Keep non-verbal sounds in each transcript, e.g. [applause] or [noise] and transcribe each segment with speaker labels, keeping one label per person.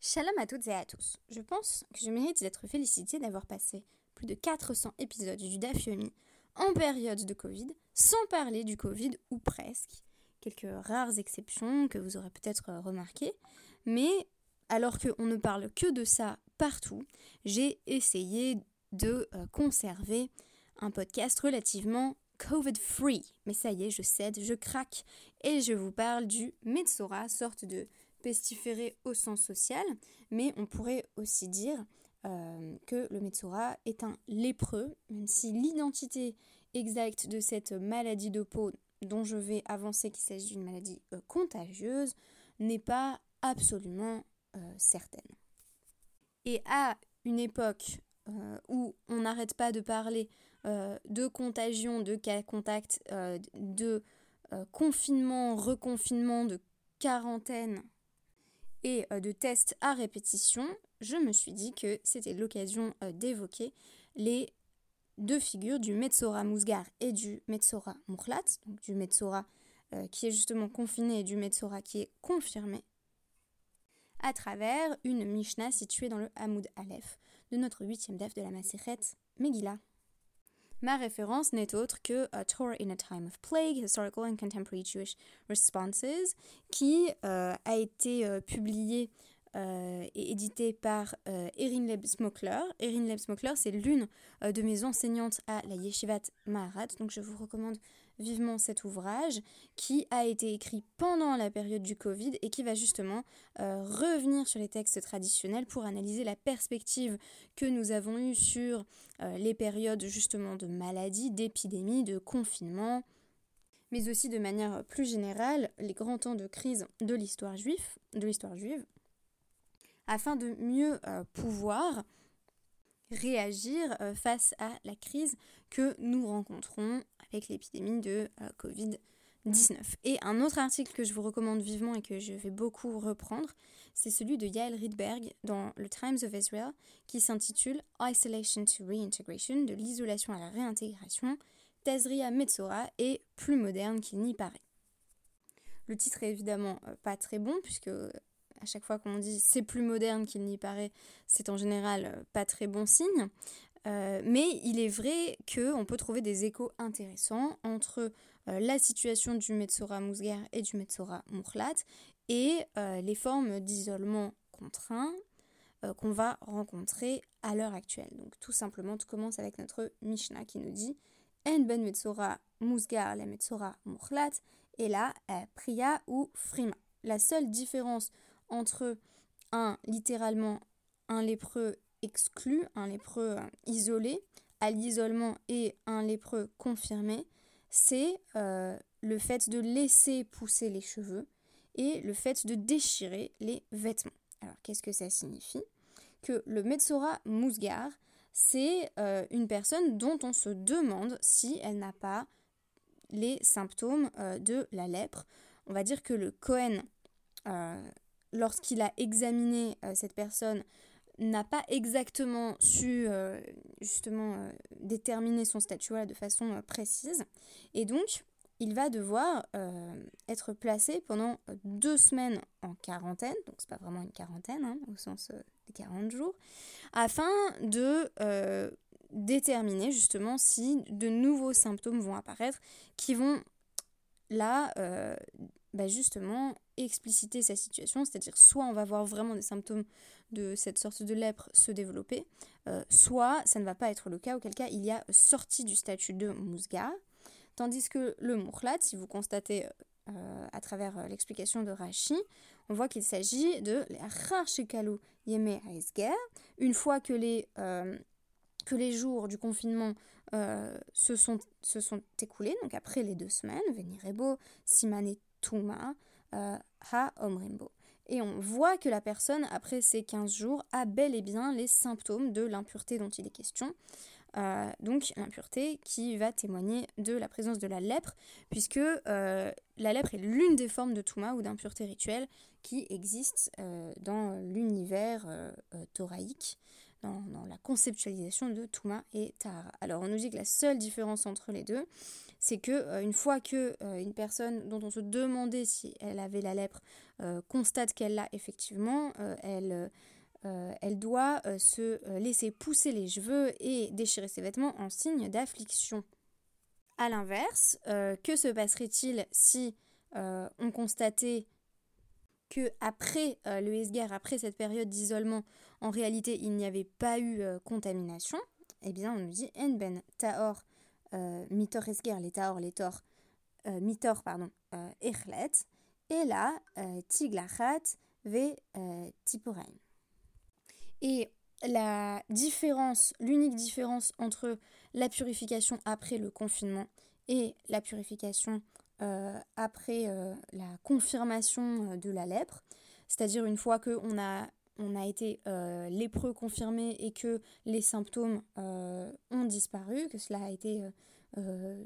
Speaker 1: Shalom à toutes et à tous. Je pense que je mérite d'être félicitée d'avoir passé plus de 400 épisodes du Dafyomi en période de Covid, sans parler du Covid ou presque. Quelques rares exceptions que vous aurez peut-être remarquées, mais alors qu'on ne parle que de ça partout, j'ai essayé de euh, conserver un podcast relativement COVID-free. Mais ça y est, je cède, je craque et je vous parle du Metsora, sorte de pestiféré au sens social, mais on pourrait aussi dire euh, que le Metsora est un lépreux, même si l'identité exacte de cette maladie de peau dont je vais avancer qu'il s'agit d'une maladie euh, contagieuse n'est pas absolument euh, certaine. Et à une époque où on n'arrête pas de parler de contagion, de cas contact, de confinement, reconfinement, de quarantaine et euh, de tests à répétition, je me suis dit que c'était l'occasion euh, d'évoquer les deux figures du Metsora Mousgar et du Metsora Mourlat, donc du Metsora euh, qui est justement confiné et du Metsora qui est confirmé, à travers une Mishnah située dans le Hamoud Aleph de notre huitième def de la Maseret Megillah. Ma référence n'est autre que A Torah in a Time of Plague, Historical and Contemporary Jewish Responses, qui euh, a été euh, publié euh, et édité par Erin Leb Smokler. Erin Leb Smokler, c'est l'une de mes enseignantes à la Yeshivat Maharat, donc je vous recommande vivement cet ouvrage qui a été écrit pendant la période du Covid et qui va justement euh, revenir sur les textes traditionnels pour analyser la perspective que nous avons eue sur euh, les périodes justement de maladie, d'épidémie, de confinement, mais aussi de manière plus générale les grands temps de crise de l'histoire juive, de l'histoire juive, afin de mieux euh, pouvoir réagir face à la crise que nous rencontrons avec l'épidémie de euh, Covid-19. Et un autre article que je vous recommande vivement et que je vais beaucoup reprendre, c'est celui de Yael Rydberg dans le Times of Israel qui s'intitule Isolation to Reintegration, de l'isolation à la réintégration. Tazria Metzora est plus moderne qu'il n'y paraît. Le titre est évidemment euh, pas très bon puisque à chaque fois qu'on dit c'est plus moderne qu'il n'y paraît, c'est en général euh, pas très bon signe. Euh, mais il est vrai qu'on peut trouver des échos intéressants entre euh, la situation du Metsora Mousgar et du Metsora Mourlat et euh, les formes d'isolement contraint qu'on va rencontrer à l'heure actuelle. Donc tout simplement, tout commence avec notre Mishnah qui nous dit En ben Metsora Mousgar la Metsora Mourlat et là Priya ou Frima. La seule différence entre un littéralement un lépreux exclu, un lépreux euh, isolé, à l'isolement et un lépreux confirmé, c'est euh, le fait de laisser pousser les cheveux et le fait de déchirer les vêtements. Alors qu'est-ce que ça signifie? Que le Metsora Mousgar, c'est euh, une personne dont on se demande si elle n'a pas les symptômes de la lèpre. On va dire que le Cohen, lorsqu'il a examiné cette personne, n'a pas exactement su euh, justement euh, déterminer son statut de façon euh, précise. Et donc, il va devoir être placé pendant deux semaines en quarantaine, donc c'est pas vraiment une quarantaine hein, au sens des 40 jours, afin de déterminer justement si de nouveaux symptômes vont apparaître qui vont là bah, justement expliciter sa situation, c'est-à-dire soit on va voir vraiment des symptômes de cette sorte de lèpre se développer, euh, soit ça ne va pas être le cas, auquel cas il y a sorti du statut de mousga, tandis que le mourlat, si vous constatez euh, à travers euh, l'explication de Rashi, on voit qu'il s'agit de Rachekalu Yeme Haesger, une fois que les, que les jours du confinement se, sont, se sont écoulés, donc après les deux semaines, Venirebo, Simane Tuma, Ha Omrimbo. Et on voit que la personne, après ces 15 jours, a bel et bien les symptômes de l'impureté dont il est question. Euh, donc l'impureté qui va témoigner de la présence de la lèpre, puisque euh, la lèpre est l'une des formes de touma ou d'impureté rituelle qui existe euh, dans l'univers thoraïque. dans, la conceptualisation de Touma et Tahara. Alors on nous dit que la seule différence entre les deux, c'est que euh, une fois que euh, une personne dont on se demandait si elle avait la lèpre constate qu'elle l'a effectivement, elle, doit se laisser pousser les cheveux et déchirer ses vêtements en signe d'affliction. A l'inverse, que se passerait-il si on constatait que après euh, le Esgar, après cette période d'isolement, en réalité il n'y avait pas eu euh, contamination, eh bien on nous dit En ben taor euh, mitor Esgar, les taor, les tor, mitor, pardon, echlet, et là tiglachat ve tiporain. Et la différence, l'unique différence entre la purification après le confinement et la purification euh, après euh, la confirmation euh, de la lèpre, c'est-à-dire une fois qu'on a, on a été lépreux confirmé et que les symptômes ont disparu, que cela a été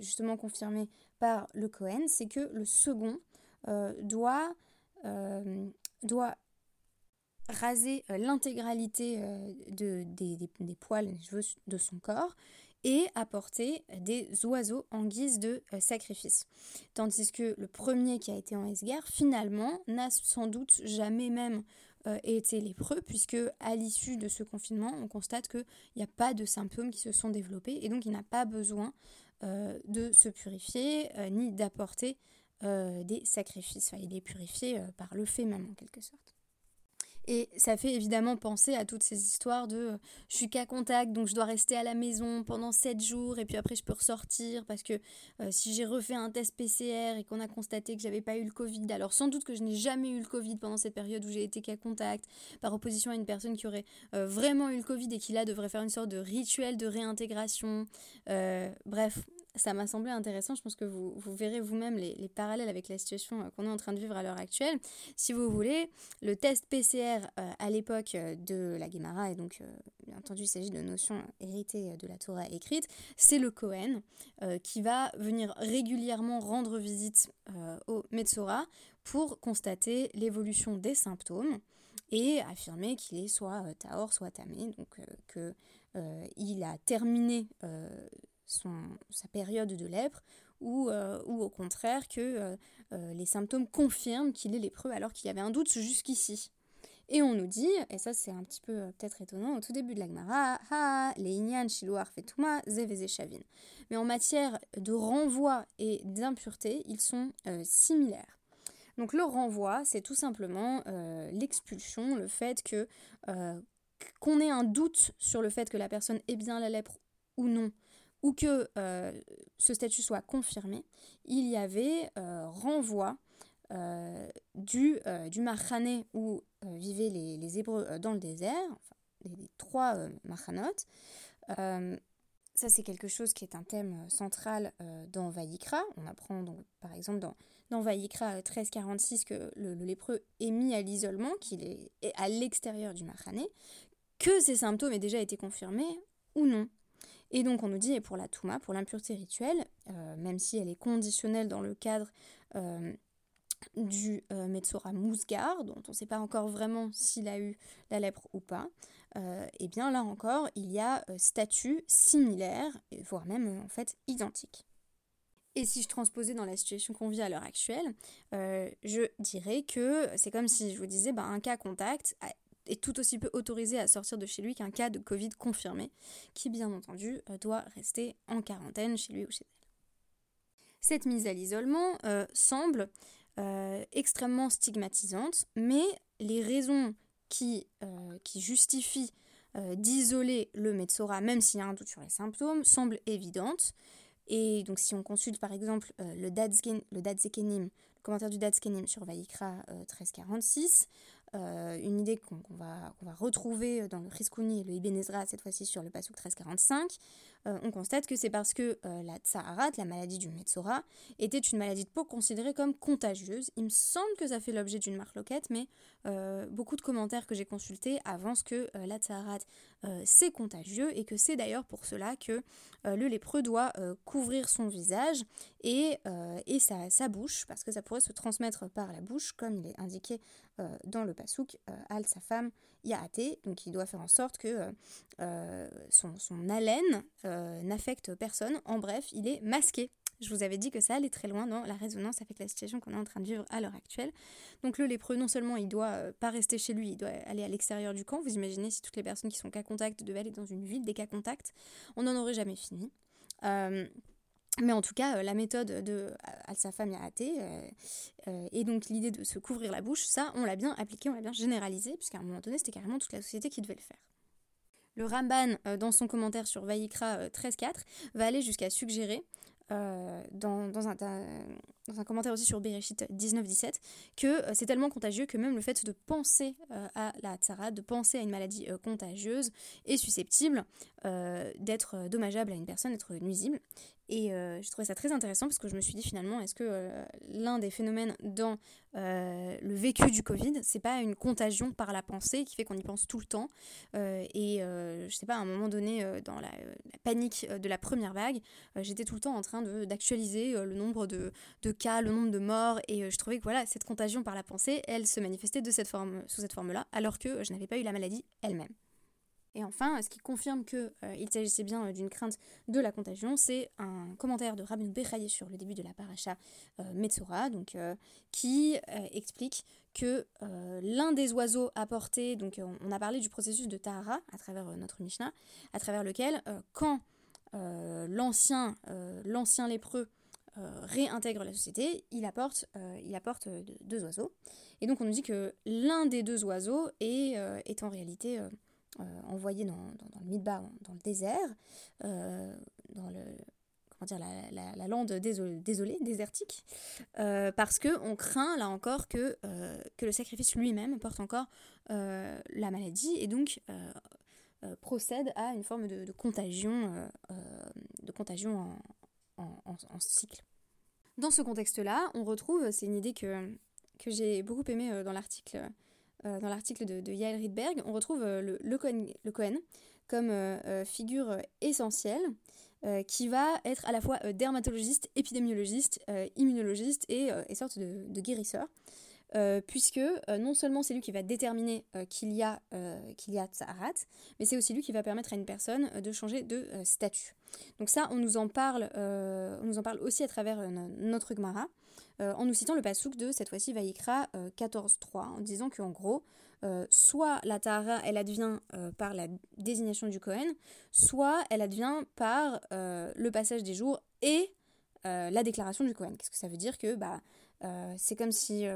Speaker 1: justement confirmé par le Cohen, c'est que le second doit, raser l'intégralité de, des, poils des cheveux de son corps et apporter des oiseaux en guise de euh, sacrifice. Tandis que le premier qui a été en Esgar, finalement, n'a sans doute jamais même euh, été lépreux, puisque à l'issue de ce confinement, on constate qu'il n'y a pas de symptômes qui se sont développés, et donc il n'a pas besoin euh, de se purifier, ni d'apporter des sacrifices. il est purifié par le fait même, en quelque sorte. Et ça fait évidemment penser à toutes ces histoires de euh, je suis qu'à contact, donc je dois rester à la maison pendant 7 jours, et puis après je peux ressortir parce que euh, si j'ai refait un test PCR et qu'on a constaté que j'avais pas eu le Covid, alors sans doute que je n'ai jamais eu le Covid pendant cette période où j'ai été qu'à contact, par opposition à une personne qui aurait euh, vraiment eu le Covid et qui là devrait faire une sorte de rituel de réintégration. bref, ça m'a semblé intéressant. Je pense que vous, vous verrez vous-même les, parallèles avec la situation euh, qu'on est en train de vivre à l'heure actuelle. Si vous voulez, le test PCR euh, à l'époque euh, de la Guémara, et donc bien entendu il s'agit de notions héritées de la Torah écrite, c'est le Cohen qui va venir régulièrement rendre visite au Metzora pour constater l'évolution des symptômes et affirmer qu'il est soit Taor, soit Tamé, donc qu'il a terminé sa période de lèpre ou, euh, au contraire que euh, euh, les symptômes confirment qu'il est lépreux alors qu'il y avait un doute jusqu'ici. Et on nous dit, et ça c'est un petit peu peut-être étonnant au tout début de l'Agmara, ha, les inyan shiloar fetuma zeveze shavin. Mais en matière de renvoi et d'impureté, ils sont similaires. Donc le renvoi, c'est tout simplement l'expulsion, le fait que qu'on ait un doute sur le fait que la personne est bien la lèpre ou non, ou que euh, ce statut soit confirmé, il y avait euh, renvoi euh, du, du où vivaient les, les, Hébreux dans le désert, enfin, les, trois Marhanotes. ça, c'est quelque chose qui est un thème central dans Vaïkra. On apprend donc, par exemple dans, dans Vaïkra 1346 que le, lépreux est mis à l'isolement, qu'il est, à l'extérieur du Marhané, que ces symptômes aient déjà été confirmés ou non. Et donc on nous dit, et pour la Touma, pour l'impureté rituelle, euh, même si elle est conditionnelle dans le cadre euh, du euh, Metsora Mousgar, dont on ne sait pas encore vraiment s'il a eu la lèpre ou pas, et eh bien là encore, il y a statut similaire, voire même en fait identique. Et si je transposais dans la situation qu'on vit à l'heure actuelle, je dirais que c'est comme si je vous disais bah, un cas contact est tout aussi peu autorisé à sortir de chez lui qu'un cas de Covid confirmé, qui bien entendu euh, doit rester en quarantaine chez lui ou chez elle. Cette mise à l'isolement euh, semble euh, extrêmement stigmatisante, mais les raisons qui, justifient d'isoler le Metsora, même s'il y a un doute sur les symptômes, semblent évidentes. Et donc si on consulte par exemple le le commentaire du Dadskenim sur Vaikra 1346, euh, une idée qu'on va, retrouver dans le Riskouni et le Ibn Ezra, cette fois-ci sur le Pasuk 1345, euh, on constate que c'est parce que euh, la Tsaharat, la maladie du Metzora, était une maladie de peau considérée comme contagieuse. Il me semble que ça fait l'objet d'une marque loquette, mais beaucoup de commentaires que j'ai consultés avancent que la Tsaharat c'est contagieux et que c'est d'ailleurs pour cela que le lépreux doit couvrir son visage et, sa, bouche, parce que ça pourrait se transmettre par la bouche, comme il est indiqué dans le pasouk, Al, sa femme, Yaate, donc il doit faire en sorte que son, son, haleine n'affecte personne. En bref, il est masqué. Je vous avais dit que ça allait très loin dans la résonance avec la situation qu'on est en train de vivre à l'heure actuelle. Donc le lépreux, non seulement il doit pas rester chez lui, il doit aller à l'extérieur du camp. Vous imaginez si toutes les personnes qui sont cas contact devaient aller dans une ville des cas contact, on n'en aurait jamais fini. Mais en tout cas, euh, la méthode de Al-Safam Yarate euh, euh, et donc l'idée de se couvrir la bouche, ça, on l'a bien appliqué, on l'a bien généralisé, puisqu'à un moment donné, c'était carrément toute la société qui devait le faire. Le Ramban, dans son commentaire sur Vaikra 13.4, va aller jusqu'à suggérer dans, un, dans, un, commentaire aussi sur Bereshit 19-17, que c'est tellement contagieux que même le fait de penser à la tzara, de penser à une maladie contagieuse, est susceptible d'être dommageable à une personne, d'être nuisible. Et euh, je trouvais ça très intéressant parce que je me suis dit finalement, est-ce que euh, l'un des phénomènes dans euh, le vécu du Covid, c'est pas une contagion par la pensée qui fait qu'on y pense tout le temps? Et je sais pas, à un moment donné, dans la, panique de la première vague, j'étais tout le temps en train d'actualiser le nombre de, de, cas, le nombre de morts, et je trouvais que voilà, cette contagion par la pensée, elle se manifestait de cette forme, sous cette forme-là, alors que je n'avais pas eu la maladie elle-même. Et enfin, ce qui confirme qu'il euh, s'agissait bien euh, d'une crainte de la contagion, c'est un commentaire de Rabbi Bechaye sur le début de la paracha euh, Metzora, donc, qui explique que l'un des oiseaux apportés, donc on a parlé du processus de Tahara à travers notre Mishnah, à travers lequel quand l'ancien lépreux réintègre la société, il apporte, il apporte deux oiseaux. Et donc on nous dit que l'un des deux oiseaux est, est en réalité euh, envoyé dans, dans, le Midbar, dans le désert, euh, dans le, dire, la, la, lande désolée, désertique, euh, parce qu'on craint là encore que, que le sacrifice lui-même porte encore la maladie et donc procède à une forme de, contagion, de contagion en, en, cycle. Dans ce contexte-là, on retrouve, c'est une idée que, que j'ai beaucoup aimée dans l'article euh, dans l'article de, de, Yael Rydberg, on retrouve euh, le, Cohen, comme euh, figure essentielle qui va être à la fois dermatologiste, épidémiologiste, immunologiste et, sorte de guérisseur. Puisque non seulement c'est lui qui va déterminer qu'il y a qu'il y a mais c'est aussi lui qui va permettre à une personne de changer de statut. Donc ça, on nous en parle, on nous en parle aussi à travers notre Gemara. Euh, en nous citant le pasouk de cette fois-ci Vaïkra 14.3, euh, en disant qu'en gros, euh, soit la Tahara, elle advient par la désignation du Kohen, soit elle advient par le passage des jours et la déclaration du Kohen. Qu'est-ce que ça veut dire que bah, c'est comme si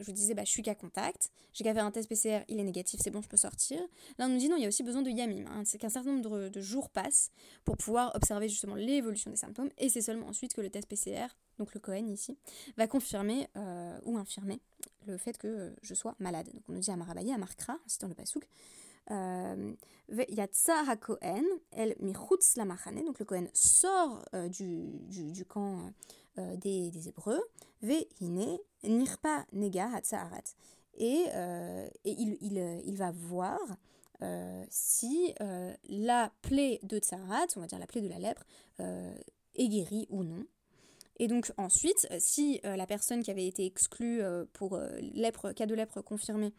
Speaker 1: je vous disais, bah, je suis qu'à contact, j'ai qu'à faire un test PCR, il est négatif, c'est bon, je peux sortir. Là, on nous dit non, il y a aussi besoin de yamim, hein. c'est qu'un certain nombre de, jours passent pour pouvoir observer justement l'évolution des symptômes, et c'est seulement ensuite que le test PCR, donc le Cohen ici, va confirmer euh, ou infirmer le fait que je sois malade. Donc on nous dit à Marabaye, à Markra, en citant le pasouk, euh, Yatsa HaKohen, El Michutz la donc le Cohen sort euh, du, du, camp des, des Hébreux, Ve Nirpa Nega Et, euh, et il, il, il, va voir euh, si euh, la plaie de Tsarat, on va dire la plaie de la lèpre, est guérie ou non. Et donc ensuite, si la personne qui avait été exclue pour lèpre, cas de lèpre confirmé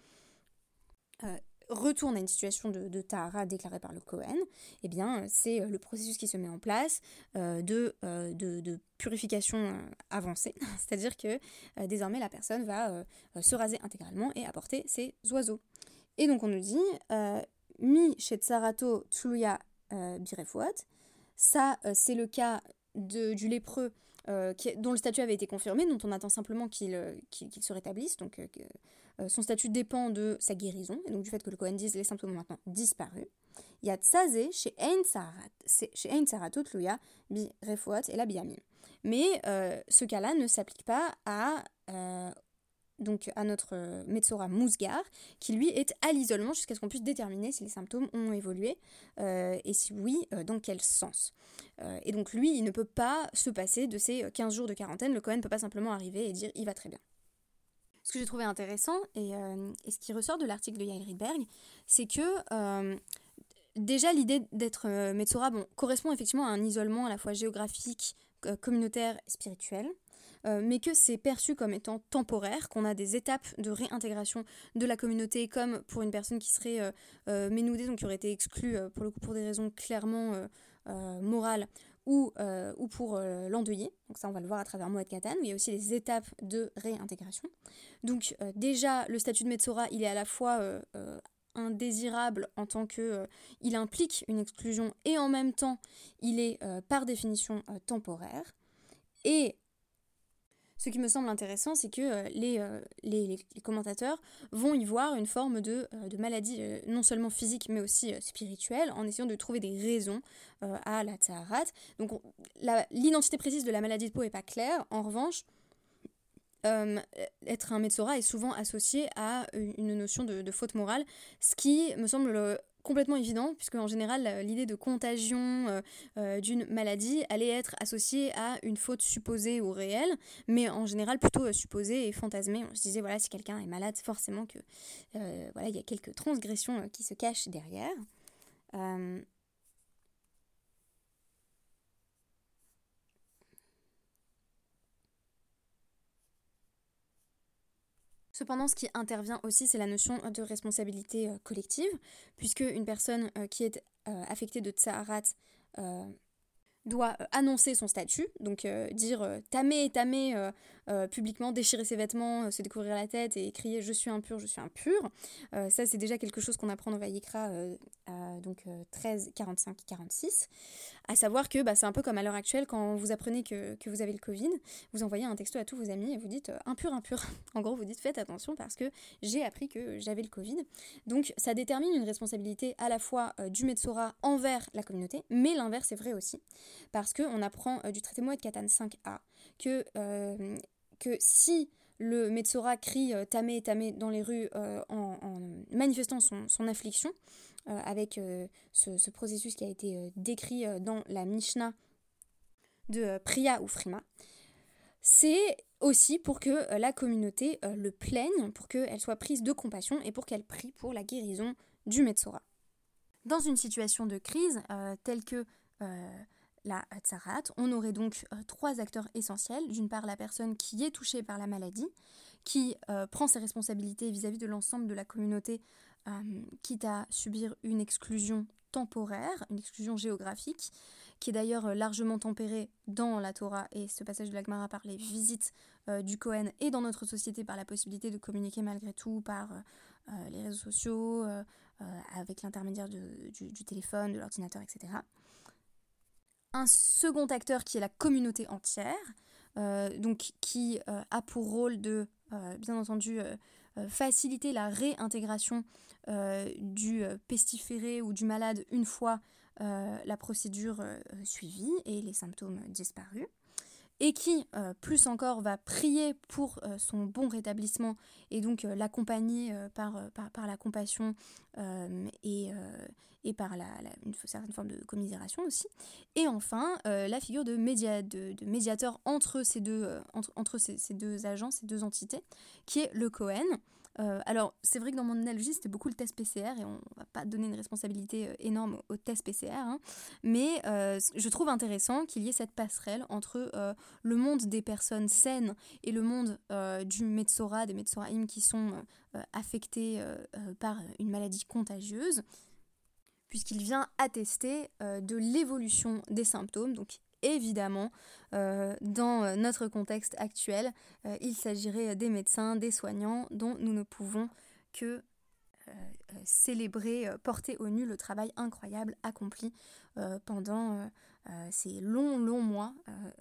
Speaker 1: retourne à une situation de, de Tahara déclarée par le Cohen, eh bien, c'est euh, le processus qui se met en place euh, de, euh, de, purification avancée. [laughs] C'est-à-dire que désormais, la personne va se raser intégralement et apporter ses oiseaux. Et donc, on nous dit Mi Shetsarato Tsuya Birefouat. Ça, c'est le cas du lépreux dont le statut avait été confirmé, dont on attend simplement qu'il se rétablisse, son statut dépend de sa guérison, et donc du fait que le Kohen dise les symptômes ont maintenant disparu. Il y a Tzazé chez Ein Saratot Luya Bi Refuat et la Biamim. Mais euh, ce cas-là ne s'applique pas à, euh, donc à notre Metzora Mousgar, qui lui est à l'isolement jusqu'à ce qu'on puisse déterminer si les symptômes ont évolué et si oui, dans quel sens. et donc lui, il ne peut pas se passer de ces 15 jours de quarantaine. Le Cohen ne peut pas simplement arriver et dire il va très bien. Ce que j'ai trouvé intéressant, euh, et, ce qui ressort de l'article de Yael Rydberg, c'est que euh, déjà l'idée d'être euh, Metzora bon, correspond effectivement à un isolement à la fois géographique, communautaire et spirituel. mais que c'est perçu comme étant temporaire, qu'on a des étapes de réintégration de la communauté, comme pour une personne qui serait ménoudée, donc qui aurait été exclue pour le coup pour des raisons clairement morales ou, ou pour l'endeuiller. Donc ça, on va le voir à travers Moed Katan, où il y a aussi les étapes de réintégration. Donc déjà, le statut de Metsora, il est à la fois indésirable en tant que euh, il implique une exclusion et en même temps il est euh, par définition euh, temporaire. Et ce qui me semble intéressant, c'est que les, les, commentateurs vont y voir une forme de, de maladie non seulement physique mais aussi spirituelle en essayant de trouver des raisons à la tsaharat. Donc l'identité précise de la maladie de peau n'est pas claire. En revanche, euh, être un Metsora est souvent associé à une notion de, faute morale, ce qui me semble euh, complètement évident, puisque en général, l'idée de contagion euh, d'une maladie allait être associée à une faute supposée ou réelle, mais en général plutôt supposée et fantasmée. On se disait, voilà, si quelqu'un est malade, forcément que voilà, il y a quelques transgressions qui se cachent derrière. Cependant, ce qui intervient aussi, c'est la notion de responsabilité euh, collective, puisque une personne euh, qui est euh, affectée de Tsaharat doit annoncer son statut, donc dire tamer, tamer publiquement, déchirer ses vêtements, se découvrir la tête et crier je suis impur, je suis impur. ça, c'est déjà quelque chose qu'on apprend dans Vayikra, donc 13, 45, 46. À savoir que bah, c'est un peu comme à l'heure actuelle, quand vous apprenez que, vous avez le Covid, vous envoyez un texto à tous vos amis et vous dites euh, impur, impur. [laughs] en gros, vous dites faites attention parce que j'ai appris que j'avais le Covid. Donc ça détermine une responsabilité à la fois euh, du Metsora envers la communauté, mais l'inverse est vrai aussi. Parce qu'on apprend euh, du traité Moed Katan 5a que, que si le Metsora crie tamé, tamé dans les rues en, manifestant son, son affliction, euh, avec euh, ce, processus qui a été euh, décrit dans la Mishnah de Priya ou Frima, c'est aussi pour que la communauté le plaigne, pour qu'elle soit prise de compassion et pour qu'elle prie pour la guérison du Metsora. Dans une situation de crise telle que la Tsarat, on aurait donc trois acteurs essentiels. D'une part, la personne qui est touchée par la maladie, qui prend ses responsabilités vis à -vis de l'ensemble de la communauté euh, quitte à subir une exclusion temporaire, une exclusion géographique, qui est d'ailleurs euh, largement tempérée dans la Torah et ce passage de la Gemara par les visites euh, du Cohen et dans notre société par la possibilité de communiquer malgré tout par les réseaux sociaux, avec l'intermédiaire du, téléphone, de l'ordinateur, etc. Un second acteur qui est la communauté entière, donc qui a pour rôle de, bien entendu, faciliter la réintégration euh, du euh, pestiféré ou du malade une fois euh, la procédure suivie et les symptômes disparus et qui, plus encore, va prier pour son bon rétablissement et donc l'accompagner par, par, la compassion et, et par la, une certaine forme de commisération aussi. Et enfin, la figure de, média, de, médiateur entre, ces deux, entre, entre ces, ces, deux agents, ces deux entités, qui est le Cohen. Euh, alors, c'est vrai que dans mon analogie, c'était beaucoup le test PCR et on va pas donner une responsabilité euh, énorme au test PCR, hein. mais euh, je trouve intéressant qu'il y ait cette passerelle entre le monde des personnes saines et le monde du Metsora, des Metsoraim qui sont affectés par une maladie contagieuse, puisqu'il vient attester de l'évolution des symptômes, évidemment, euh, dans euh, notre contexte actuel, euh, il s'agirait des médecins, des soignants, dont nous ne pouvons que célébrer, porter au nu le travail incroyable accompli pendant ces longs, longs mois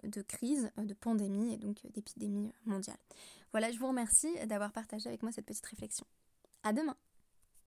Speaker 1: de crise, de pandémie et donc d'épidémie mondiale. Voilà, je vous remercie d'avoir partagé avec moi cette petite réflexion. À demain!